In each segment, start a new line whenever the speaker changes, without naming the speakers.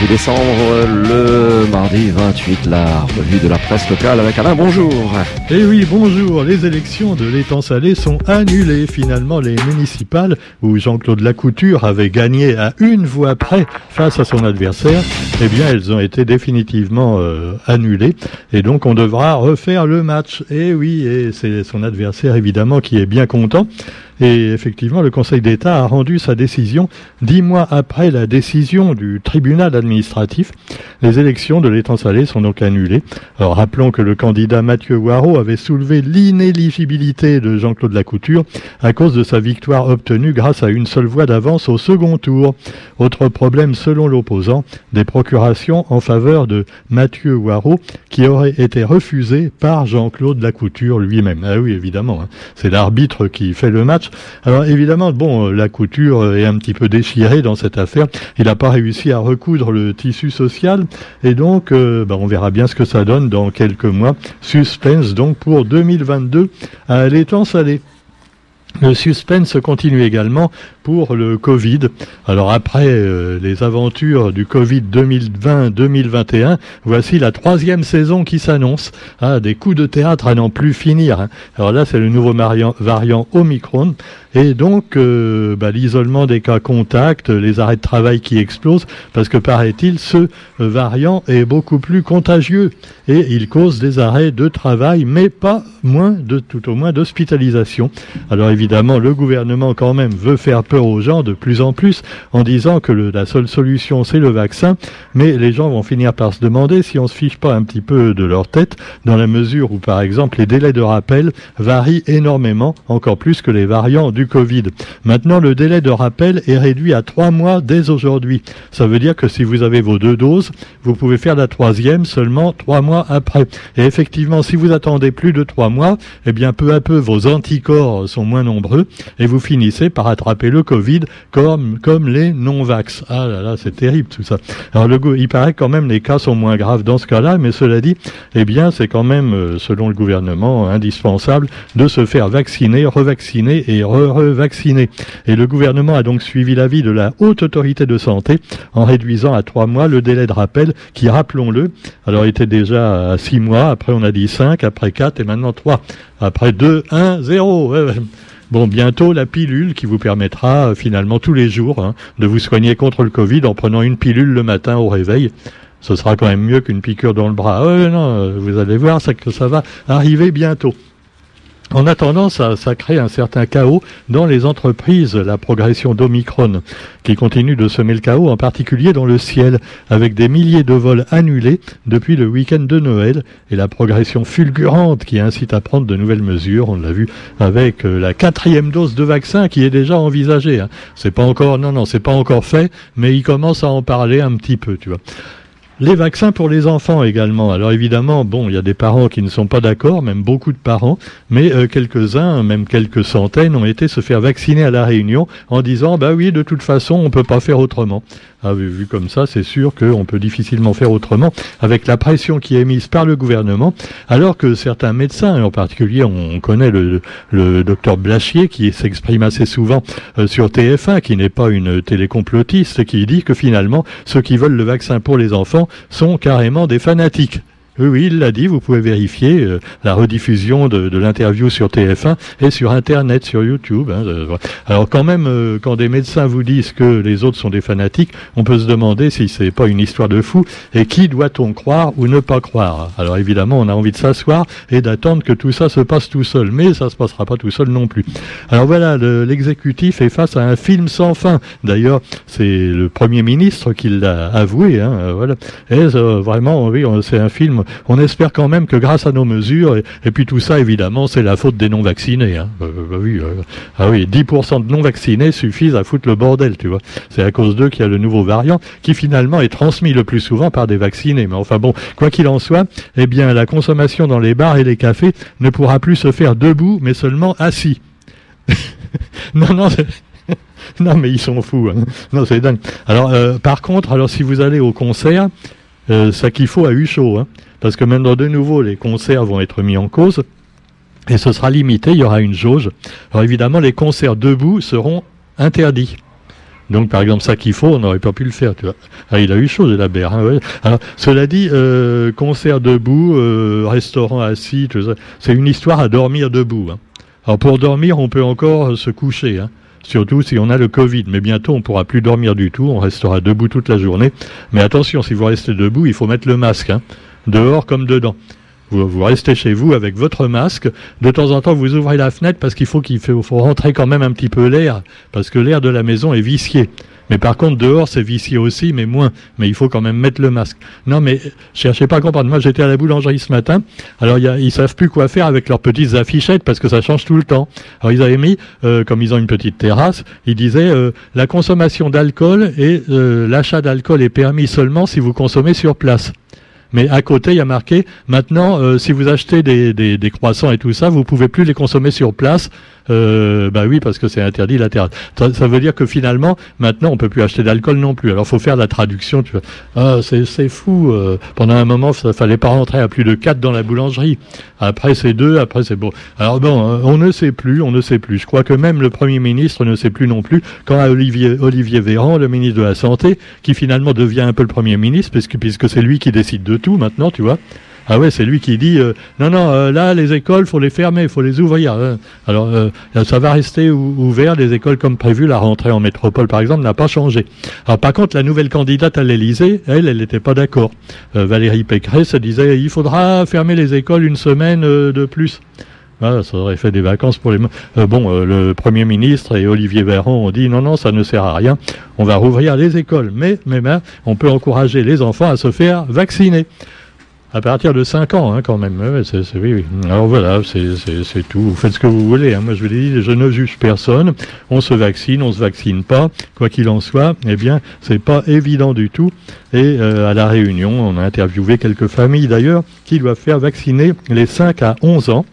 28 décembre, le mardi 28, la revue de la presse locale avec Alain, bonjour.
Eh oui, bonjour. Les élections de l'étang salé sont annulées. Finalement, les municipales, où Jean-Claude Lacouture avait gagné à une voix près face à son adversaire, eh bien, elles ont été définitivement euh, annulées. Et donc, on devra refaire le match. Eh oui, et c'est son adversaire, évidemment, qui est bien content. Et effectivement, le Conseil d'État a rendu sa décision dix mois après la décision du tribunal administratif. Les élections de l'étang salé sont donc annulées. Alors rappelons que le candidat Mathieu Waro avait soulevé l'inéligibilité de Jean-Claude Lacouture à cause de sa victoire obtenue grâce à une seule voix d'avance au second tour. Autre problème selon l'opposant, des procurations en faveur de Mathieu Waro qui auraient été refusées par Jean-Claude Lacouture lui-même. Ah oui, évidemment, hein. c'est l'arbitre qui fait le match. Alors évidemment, bon, euh, la couture est un petit peu déchirée dans cette affaire. Il n'a pas réussi à recoudre le tissu social et donc euh, bah, on verra bien ce que ça donne dans quelques mois. Suspense donc pour 2022 à l'étang salé. Le suspense continue également pour le Covid. Alors après euh, les aventures du Covid 2020-2021, voici la troisième saison qui s'annonce. Ah, des coups de théâtre à n'en plus finir. Hein. Alors là, c'est le nouveau variant, variant Omicron. Et donc, euh, bah, l'isolement des cas contacts, les arrêts de travail qui explosent, parce que paraît-il, ce euh, variant est beaucoup plus contagieux et il cause des arrêts de travail, mais pas moins de tout au moins d'hospitalisation. Alors évidemment, le gouvernement quand même veut faire peur aux gens de plus en plus en disant que la seule solution c'est le vaccin, mais les gens vont finir par se demander si on se fiche pas un petit peu de leur tête, dans la mesure où par exemple les délais de rappel varient énormément, encore plus que les variants du Covid. Maintenant, le délai de rappel est réduit à trois mois dès aujourd'hui. Ça veut dire que si vous avez vos deux doses, vous pouvez faire la troisième seulement trois mois après. Et effectivement, si vous attendez plus de trois mois, eh bien peu à peu vos anticorps sont moins nombreux et vous finissez par attraper le Covid comme comme les non-vax. Ah là là, c'est terrible tout ça. Alors il paraît quand même les cas sont moins graves dans ce cas-là, mais cela dit, eh bien c'est quand même euh, selon le gouvernement indispensable de se faire vacciner, revacciner et re revacciner. Et le gouvernement a donc suivi l'avis de la haute autorité de santé en réduisant à trois mois le délai de rappel qui, rappelons-le, alors était déjà à six mois, après on a dit cinq, après quatre et maintenant trois, après deux, un, zéro. Bon, bientôt la pilule qui vous permettra euh, finalement tous les jours hein, de vous soigner contre le Covid en prenant une pilule le matin au réveil. Ce sera quand même mieux qu'une piqûre dans le bras. Euh, vous allez voir, que ça va arriver bientôt. En attendant, ça, ça crée un certain chaos dans les entreprises, la progression d'Omicron, qui continue de semer le chaos, en particulier dans le ciel, avec des milliers de vols annulés depuis le week-end de Noël, et la progression fulgurante qui incite à prendre de nouvelles mesures, on l'a vu avec euh, la quatrième dose de vaccin qui est déjà envisagée. Hein. C'est pas encore, non, non, c'est pas encore fait, mais il commence à en parler un petit peu, tu vois. Les vaccins pour les enfants également. Alors évidemment, bon, il y a des parents qui ne sont pas d'accord, même beaucoup de parents, mais euh, quelques-uns, même quelques centaines, ont été se faire vacciner à la Réunion en disant, bah oui, de toute façon, on peut pas faire autrement. Ah, vu, comme ça, c'est sûr qu'on peut difficilement faire autrement avec la pression qui est mise par le gouvernement, alors que certains médecins, en particulier on connaît le, le docteur Blachier qui s'exprime assez souvent euh, sur TF1, qui n'est pas une télécomplotiste, qui dit que finalement ceux qui veulent le vaccin pour les enfants sont carrément des fanatiques. Oui, oui, il l'a dit, vous pouvez vérifier euh, la rediffusion de, de l'interview sur TF1 et sur Internet, sur YouTube. Hein, euh, alors quand même, euh, quand des médecins vous disent que les autres sont des fanatiques, on peut se demander si c'est pas une histoire de fou et qui doit-on croire ou ne pas croire? Alors évidemment, on a envie de s'asseoir et d'attendre que tout ça se passe tout seul, mais ça se passera pas tout seul non plus. Alors voilà, le- l'exécutif est face à un film sans fin. D'ailleurs, c'est le Premier ministre qui l'a avoué. Hein, voilà. Et euh, vraiment, oui, c'est un film. On espère quand même que grâce à nos mesures, et, puis tout ça, évidemment, c'est la faute des non-vaccinés. Hein. Euh, bah oui, euh, ah 10% de non-vaccinés suffisent à foutre le bordel, tu vois. C'est à cause d'eux qu'il y a le nouveau variant qui finalement est transmis le plus souvent par des vaccinés. Mais enfin bon, quoi qu'il en soit, eh bien, la consommation dans les bars et les cafés ne pourra plus se faire debout, mais seulement assis. non, non, non, mais ils sont fous. hein. Non, c'est dingue. Alors, euh, par contre, alors si vous allez au concert, ça qu'il faut eu chaud, hein, parce que maintenant de nouveau les concerts vont être mis en cause et ce sera limité. Il y aura une jauge. Alors évidemment, les concerts debout seront interdits. Donc, par exemple, ça qu'il faut, on n'aurait pas pu le faire. Ah, il a eu chaud, la berre. Hein, Alors, cela dit, euh, concert debout, euh, restaurant assis, c'est une histoire à dormir debout. Hein. Alors, pour dormir, on peut encore se coucher. Hein. Surtout si on a le Covid. Mais bientôt, on pourra plus dormir du tout. On restera debout toute la journée. Mais attention, si vous restez debout, il faut mettre le masque. Dehors comme dedans. Vous, restez chez vous avec votre masque. De temps en temps, vous ouvrez la fenêtre parce qu'il faut qu'il faut, rentrer quand même un petit peu l'air, parce que l'air de la maison est vicié. Mais par contre, dehors, c'est vicié aussi, mais moins. Mais il faut quand même mettre le masque. Non, mais cherchez pas à comprendre. Moi, j'étais à la boulangerie ce matin. Alors, y a, ils savent plus quoi faire avec leurs petites affichettes parce que ça change tout le temps. Alors, ils avaient mis, euh, comme ils ont une petite terrasse, ils disaient euh, la consommation d'alcool et euh, l'achat d'alcool est permis seulement si vous consommez sur place. Mais à côté, il y a marqué maintenant, euh, si vous achetez des, des, des, croissants et tout ça, vous pouvez plus les consommer sur place. Euh, bah oui, parce que c'est interdit la terrasse. Ça, veut dire que finalement, maintenant, on peut plus acheter d'alcool non plus. Alors, faut faire la traduction. Tu vois. Ah, c'est fou. Euh, pendant un moment, ça fallait pas rentrer à plus de quatre dans la boulangerie. Après, c'est deux. Après, c'est bon. Alors bon, hein, on ne sait plus. On ne sait plus. Je crois que même le premier ministre ne sait plus non plus. Quand Olivier Olivier Véran, le ministre de la santé, qui finalement devient un peu le premier ministre, puisque puisque c'est lui qui décide de tout maintenant, tu vois. Ah ouais, c'est lui qui dit euh, non, non, euh, là, les écoles, faut les fermer, faut les ouvrir. Hein. Alors, euh, ça va rester ouvert, les écoles comme prévu. La rentrée en métropole, par exemple, n'a pas changé. Alors, par contre, la nouvelle candidate à l'Élysée, elle, elle n'était pas d'accord. Valérie Pécresse disait il faudra fermer les écoles une semaine de plus. Ah, ça aurait fait des vacances pour les. bon, le Premier ministre et Olivier Véran ont dit non, non, ça ne sert à rien. On va rouvrir les écoles, mais, mais on peut encourager les enfants à se faire vacciner. À partir de 5 ans, hein, quand même. oui, oui. Alors voilà, c'est tout. Vous faites ce que vous voulez. Hein. Moi, je vous dis, je ne juge personne. On se vaccine, on se vaccine pas. Quoi qu'il en soit, eh bien, c'est pas évident du tout. Et euh, à la Réunion, on a interviewé quelques familles d'ailleurs qui doivent faire vacciner les 5 à 11 ans.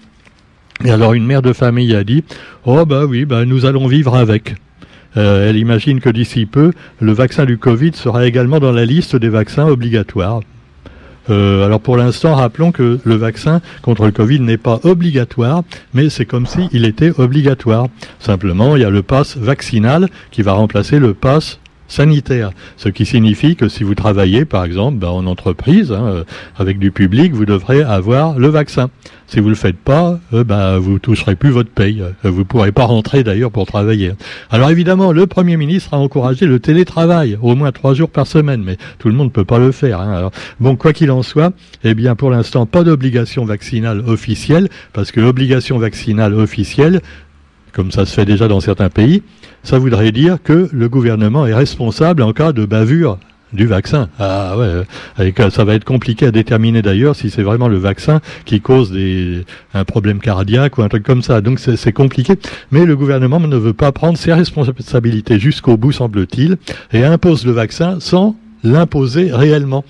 Et alors, une mère de famille a dit, oh bah oui, bah nous allons vivre avec. Euh, elle imagine que d'ici peu, le vaccin du Covid sera également dans la liste des vaccins obligatoires. Euh, alors pour l'instant, rappelons que le vaccin contre le Covid n'est pas obligatoire, mais c'est comme s'il était obligatoire. Simplement, il y a le pass vaccinal qui va remplacer le pass sanitaire, ce qui signifie que si vous travaillez, par exemple, ben, en entreprise, hein, euh, avec du public, vous devrez avoir le vaccin. Si vous le faites pas, euh, ben, vous toucherez plus votre paye. Euh, vous pourrez pas rentrer d'ailleurs pour travailler. Alors évidemment, le Premier ministre a encouragé le télétravail, au moins trois jours par semaine, mais tout le monde ne peut pas le faire. Hein. Bon, quoi qu'il en soit, eh bien pour l'instant, pas d'obligation vaccinale officielle, parce que l'obligation vaccinale officielle, comme ça se fait déjà dans certains pays, ça voudrait dire que le gouvernement est responsable en cas de bavure du vaccin. Ah ouais, ça va être compliqué à déterminer d'ailleurs si c'est vraiment le vaccin qui cause un problème cardiaque ou un truc comme ça. Donc c'est compliqué. Mais le gouvernement ne veut pas prendre ses responsabilités jusqu'au bout, semble-t-il, et impose le vaccin sans l'imposer réellement.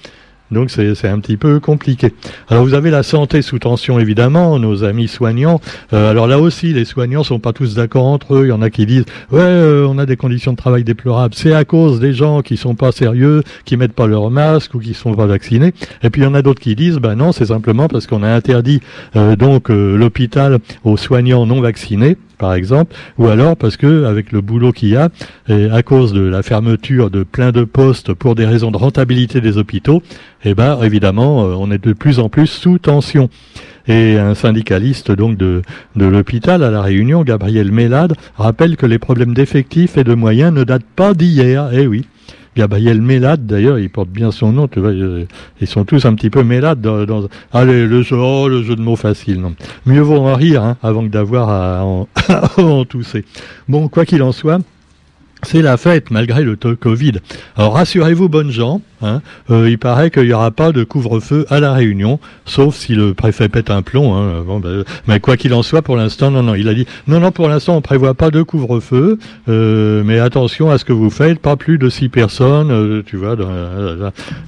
Donc c'est un petit peu compliqué. Alors vous avez la santé sous tension évidemment, nos amis soignants. Euh, alors là aussi, les soignants sont pas tous d'accord entre eux. Il y en a qui disent ouais, euh, on a des conditions de travail déplorables. C'est à cause des gens qui sont pas sérieux, qui mettent pas leur masque ou qui sont pas vaccinés. Et puis il y en a d'autres qui disent ben non, c'est simplement parce qu'on a interdit euh, donc l'hôpital aux soignants non vaccinés par exemple, ou alors parce que avec le boulot qu'il y a, et à cause de la fermeture de plein de postes pour des raisons de rentabilité des hôpitaux, eh ben évidemment, euh, on est de plus en plus sous tension. Et un syndicaliste donc de, de l'hôpital à la Réunion, Gabriel Mélade, rappelle que les problèmes d'effectifs et de moyens ne datent pas d'hier. Eh oui. Gabriel Mélade, d'ailleurs, il porte bien son nom, tu vois, ils sont tous un petit peu Mélade dans, allez, le jeu, oh, le jeu de mots facile, non. Mieux vaut en rire, hein, avant que d'avoir à en tousser. Bon, quoi qu'il en soit, c'est la fête malgré le Covid. Alors rassurez-vous, bonnes gens, hein, euh, il paraît qu'il n'y aura pas de couvre-feu à la Réunion, sauf si le préfet pète un plomb. Hein. Ben, mais quoi qu'il en soit, pour l'instant, non, non, il a dit non, non, pour l'instant, on prévoit pas de couvre-feu, euh, mais attention à ce que vous faites, pas plus de six personnes, euh, tu vois.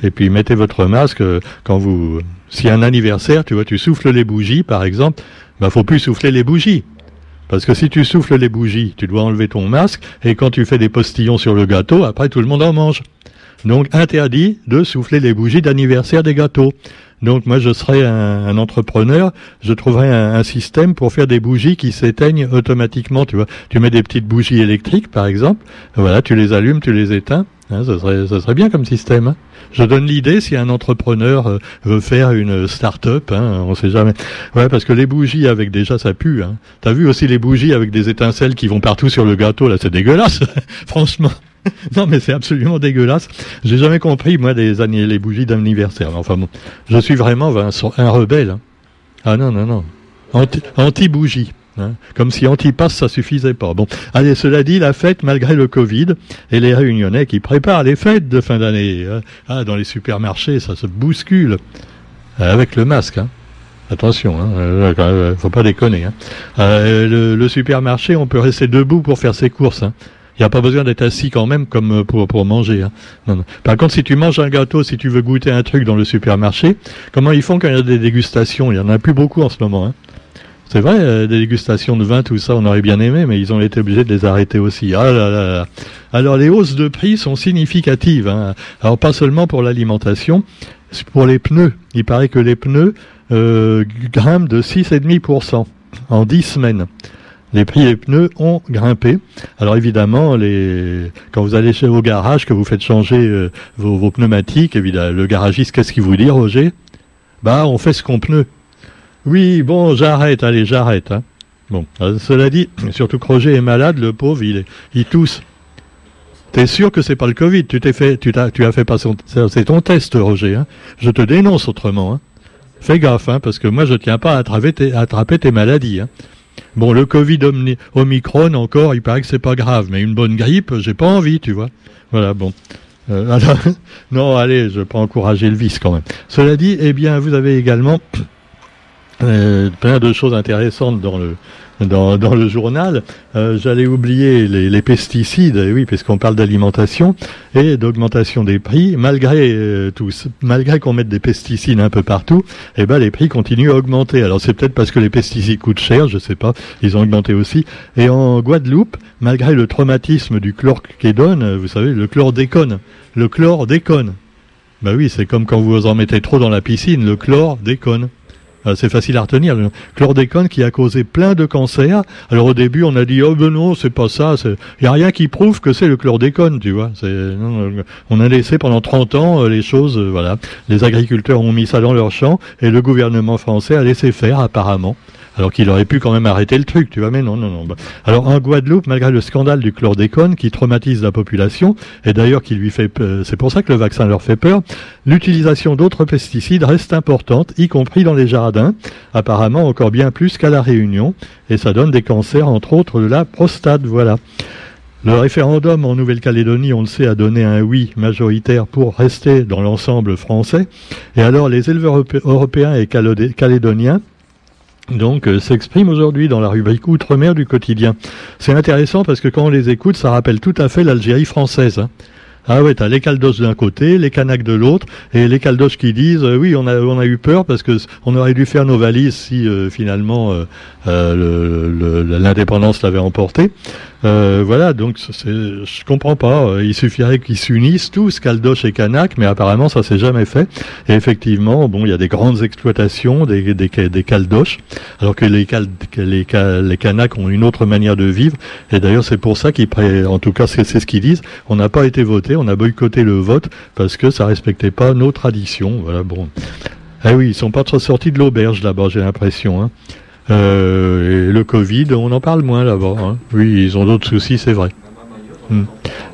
et puis mettez votre masque quand vous, a un anniversaire, tu vois, tu souffles les bougies, par exemple, bah faut plus souffler les bougies. Parce que si tu souffles les bougies, tu dois enlever ton masque, et quand tu fais des postillons sur le gâteau, après tout le monde en mange. Donc interdit de souffler les bougies d'anniversaire des gâteaux. Donc moi, je serais un, entrepreneur, je trouverais un, système pour faire des bougies qui s'éteignent automatiquement. Tu vois, tu mets des petites bougies électriques, par exemple. Voilà, tu les allumes, tu les éteins. Hein, ça, serait, ça serait bien comme système. Hein. Je donne l'idée si un entrepreneur euh, veut faire une start-up, hein, on sait jamais. Ouais, parce que les bougies avec déjà ça pue. Hein. T'as vu aussi les bougies avec des étincelles qui vont partout sur le gâteau là, c'est dégueulasse, franchement. non, mais c'est absolument dégueulasse. J'ai jamais compris, moi, les, années, les bougies d'anniversaire. Enfin bon, je suis vraiment un, rebelle. Hein. Ah non, non, non. Anti-bougie. Hein. Comme si anti-pass, ça suffisait pas. Bon, allez, cela dit, la fête, malgré le Covid, et les réunionnais qui préparent les fêtes de fin d'année. Hein. Ah, dans les supermarchés, ça se bouscule. Euh, avec le masque, hein. Attention, hein, euh, euh, faut pas déconner. Hein. le, le, supermarché, on peut rester debout pour faire ses courses. Il n'y a pas besoin d'être assis quand même comme euh, pour, pour manger. Hein. Par contre, si tu manges un gâteau, si tu veux goûter un truc dans le supermarché, comment ils font quand il y a des dégustations? Il y en a plus beaucoup en ce moment. C'est vrai, euh, des dégustations de vin, tout ça, on aurait bien aimé, mais ils ont été obligés de les arrêter aussi. Ah là là Alors les hausses de prix sont significatives. Hein. Alors pas seulement pour l'alimentation, pour les pneus. Il paraît que les pneus euh, grimpent de 6,5% en 10 semaines les prix des pneus ont grimpé. Alors évidemment, quand vous allez chez vos garages, que vous faites changer euh, vos, pneumatiques, évidemment, le garagiste, qu'est-ce qu'il vous dit, Roger? Bah, on fait ce qu'on pneu. Oui, bon, j'arrête, allez, j'arrête. Hein. Bon, euh, cela dit, surtout que Roger est malade, le pauvre, il, il tousse. T'es sûr que c'est pas le Covid? Tu t'es fait, tu as, tu fait passer, c'est ton test, Roger. Hein. Je te dénonce autrement. Hein. Fais gaffe, hein, parce que moi je tiens pas à attraper tes, maladies. Hein. Bon, le Covid Omicron, encore, il paraît que c'est pas grave, mais une bonne grippe, j'ai pas envie, tu vois. Voilà, bon. Euh, non, allez, je vais pas encourager le vice quand même. Cela dit, eh bien, vous avez également euh, plein de choses intéressantes dans le dans, dans le journal. Euh, J'allais oublier les, les, pesticides, oui, puisqu'on parle d'alimentation et d'augmentation des prix. Malgré euh, tout, malgré qu'on mette des pesticides un peu partout, eh ben les prix continuent à augmenter. Alors c'est peut-être parce que les pesticides coûtent cher, je sais pas. Ils ont augmenté aussi. Et en Guadeloupe, malgré le traumatisme du chlordécone, vous savez, le chlordécone, le chlordécone. Bah oui, c'est comme quand vous en mettez trop dans la piscine, le chlordécone. Euh, c'est facile à retenir. Le chlordécone qui a causé plein de cancers. Alors au début, on a dit oh ben non, c'est pas ça. Il y a rien qui prouve que c'est le chlordécone, tu vois. on a laissé pendant 30 ans euh, les choses. Euh, voilà, les agriculteurs ont mis ça dans leur champ et le gouvernement français a laissé faire apparemment. Alors qu'il aurait pu quand même arrêter le truc, tu vois, mais non, non, non. Alors en Guadeloupe, malgré le scandale du chlordécone qui traumatise la population, et d'ailleurs qui lui fait, c'est pour ça que le vaccin leur fait peur, l'utilisation d'autres pesticides reste importante, y compris dans les jardins, apparemment encore bien plus qu'à la Réunion, et ça donne des cancers, entre autres de la prostate, voilà. Le référendum en Nouvelle-Calédonie, on le sait, a donné un oui majoritaire pour rester dans l'ensemble français. Et alors les éleveurs européens et calédoniens donc euh, s'exprime aujourd'hui dans la rubrique Outre-mer du quotidien. C'est intéressant parce que quand on les écoute, ça rappelle tout à fait l'Algérie française. Hein. Ah ouais, t'as les caldos d'un côté, les canaques de l'autre, et les caldos qui disent euh, oui, on a eu peur parce que on aurait dû faire nos valises si euh, finalement l'indépendance l'avait emporté. Euh, voilà, donc je comprends pas. Il suffirait qu'ils s'unissent tous, Caldoche et Canac, mais apparemment ça s'est jamais fait. Et effectivement, bon, il y a des grandes exploitations des, des, des Caldoches, alors que les, cal, les, les Canacs ont une autre manière de vivre. Et d'ailleurs, c'est pour ça qu'ils, en tout cas, c'est ce qu'ils disent. On n'a pas été voté, on a boycotté le vote parce que ça respectait pas nos traditions. Voilà, bon. Eh oui, ils sont pas trop sortis de l'auberge là-bas, j'ai l'impression. Hein. Euh, le Covid, on en parle moins là-bas. Hein. Oui, ils ont d'autres soucis, c'est vrai.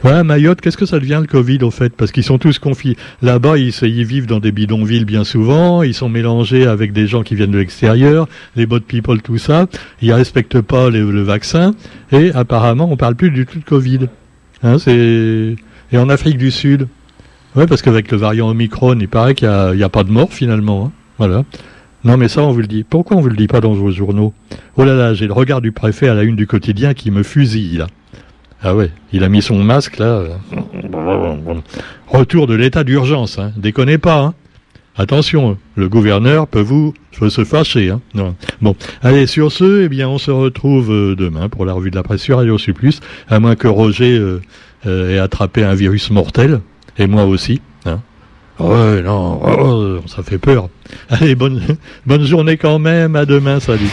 Ouais, Mayotte, qu'est-ce que ça devient le Covid au fait? Parce qu'ils sont tous confiés. Là-bas, ils, ils, vivent dans des bidonvilles bien souvent, ils sont mélangés avec des gens qui viennent de l'extérieur, les bot people, tout ça. Ils respectent pas le vaccin et apparemment, on parle plus du tout de Covid. Hein, et en Afrique du Sud. Ouais, parce qu'avec le variant Omicron, il paraît qu'il n'y a, a, pas de mort finalement. Hein. Voilà. Non, mais ça, on vous le dit. Pourquoi on vous le dit pas dans vos journaux? Oh là là, j'ai le regard du préfet à la une du quotidien qui me fusille, là. Ah ouais, il a mis son masque, là. Retour de l'état d'urgence, hein. Déconnez pas, hein. Attention, le gouverneur peut vous se fâcher. Hein. Bon, allez, sur ce, eh bien, on se retrouve euh, demain pour la revue de la presse sur Radio Supplus, à moins que Roger euh, euh, ait attrapé un virus mortel, et moi aussi. Hein. Ouais, non, oh, ça fait peur. Allez, bonne, bonne journée quand même. À demain, salut.